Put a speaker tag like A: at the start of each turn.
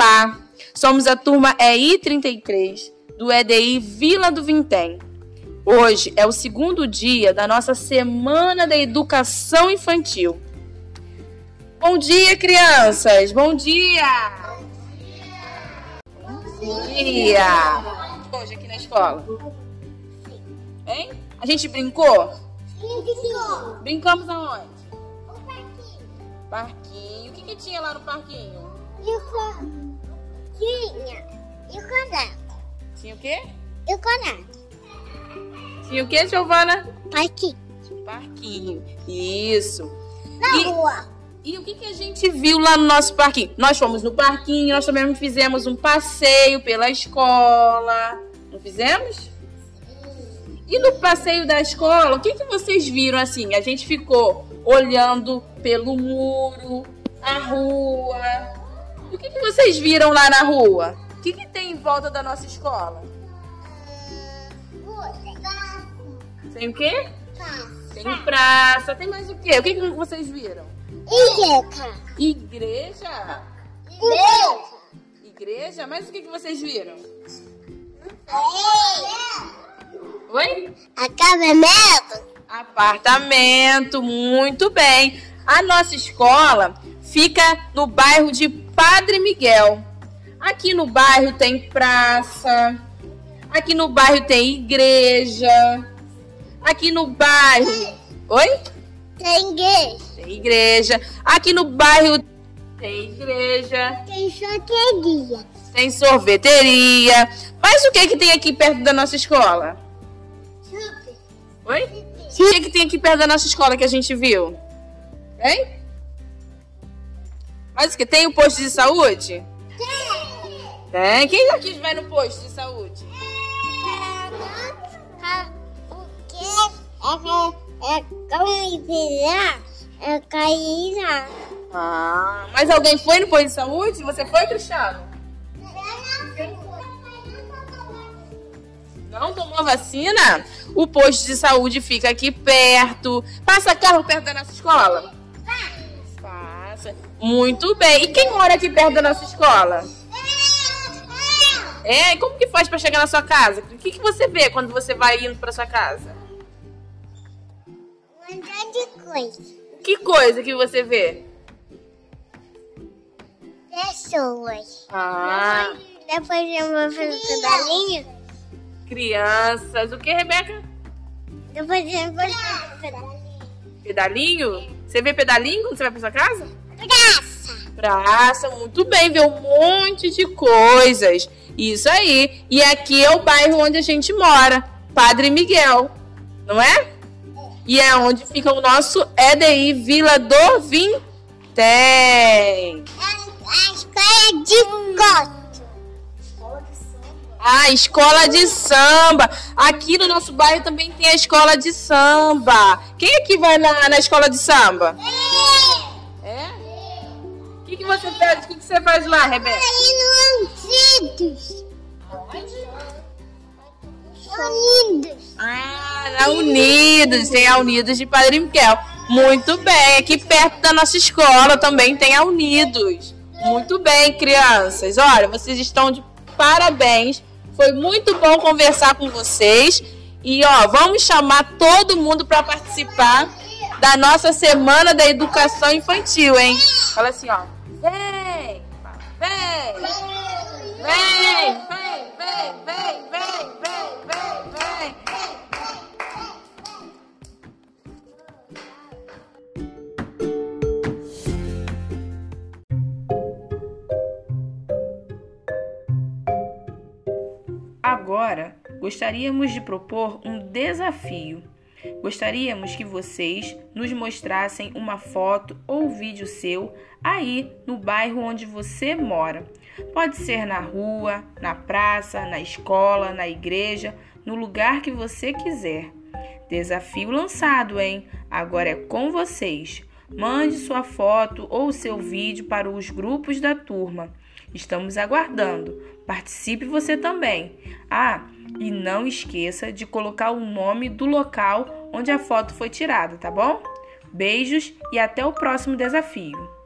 A: Olá, somos a turma EI33 do EDI Vila do Vintém. Hoje é o segundo dia da nossa Semana da Educação Infantil. Bom dia, crianças! Bom dia! Bom dia! Hoje aqui na escola? Hein? A gente brincou?
B: Sim.
A: Brincamos aonde?
B: O parquinho.
A: Parquinho. O que, que tinha lá no parquinho?
B: E o co... Tinha. E o conato.
A: Tinha o quê?
B: E o conato.
A: Tinha o quê, Giovana?
B: Parquinho.
A: Parquinho. Isso.
B: Na
A: E-
B: rua.
A: E o que, que a gente viu lá no nosso parquinho? Nós fomos no parquinho, nós também fizemos um passeio pela escola. Não fizemos? E no passeio da escola, o que, que vocês viram assim? A gente ficou olhando pelo muro, a rua. O que, que vocês viram lá na rua? O que, que tem em volta da nossa escola? Tem o quê? Tem praça, tem mais o quê? O que, que vocês viram?
B: Igreja.
A: Igreja?
B: Igreja.
A: Igreja? Mas o que, que vocês viram? Oi?
B: Acabamento.
A: Apartamento, muito bem. A nossa escola fica no bairro de Padre Miguel. Aqui no bairro tem praça. Aqui no bairro tem igreja. Aqui no bairro. Oi?
B: Tem igreja.
A: Tem igreja. Aqui no bairro tem igreja.
B: Tem sorteria.
A: Tem sorveteria. Mas o que que tem aqui perto da nossa escola?
B: Super.
A: Oi? O que que tem aqui perto da nossa escola que a gente viu? Hein? Mas o que? Tem o posto de saúde? Tem. Quem aqui vai no posto de saúde?
B: É, é virar, é.
A: Ah, mas alguém foi no posto de saúde? Você foi, Cristiano? Não tomou vacina? O posto de saúde fica aqui perto. Passa carro perto da nossa escola? Passa. Muito bem. E quem mora aqui perto da nossa escola? É, e como que faz pra chegar na sua casa? O que, que você vê quando você vai indo pra sua casa?
B: Um monte de coisa.
A: Que coisa que você vê?
B: Pessoas.
A: Ah,
B: Depois eu vou fazer pedalinho.
A: crianças. O que, Rebeca?
B: Depois eu vou fazer pedalinho.
A: Pedalinho? Você vê pedalinho quando você vai pra sua casa?
B: Graça.
A: Praça, muito bem, vê um monte de coisas. Isso aí. E aqui é o bairro onde a gente mora, Padre Miguel, não é? E é onde fica o nosso EDI Vila do Vintém.
B: A, a escola de gosto.
A: A escola de samba. Aqui no nosso bairro também tem a escola de samba. Quem aqui vai na, na escola de samba? É? Você faz? O que, que você faz lá, Rebeca?
B: Aí no Unidos. Unidos.
A: Ah, na Unidos, tem a Unidos de Padre Miguel. Muito bem, aqui perto da nossa escola também tem a Unidos. Muito bem, crianças. Olha, vocês estão de parabéns. Foi muito bom conversar com vocês. E ó, vamos chamar todo mundo para participar da nossa Semana da Educação Infantil, hein? Fala assim, ó. Vem! Vem! Vem! Vem, vem, vem, vem, vem, vem, vem. Agora, gostaríamos de propor um desafio. Gostaríamos que vocês nos mostrassem uma foto ou vídeo seu aí no bairro onde você mora. Pode ser na rua, na praça, na escola, na igreja, no lugar que você quiser. Desafio lançado, hein? Agora é com vocês. Mande sua foto ou seu vídeo para os grupos da turma. Estamos aguardando. Participe você também. Ah, e não esqueça de colocar o nome do local onde a foto foi tirada, tá bom? Beijos e até o próximo desafio.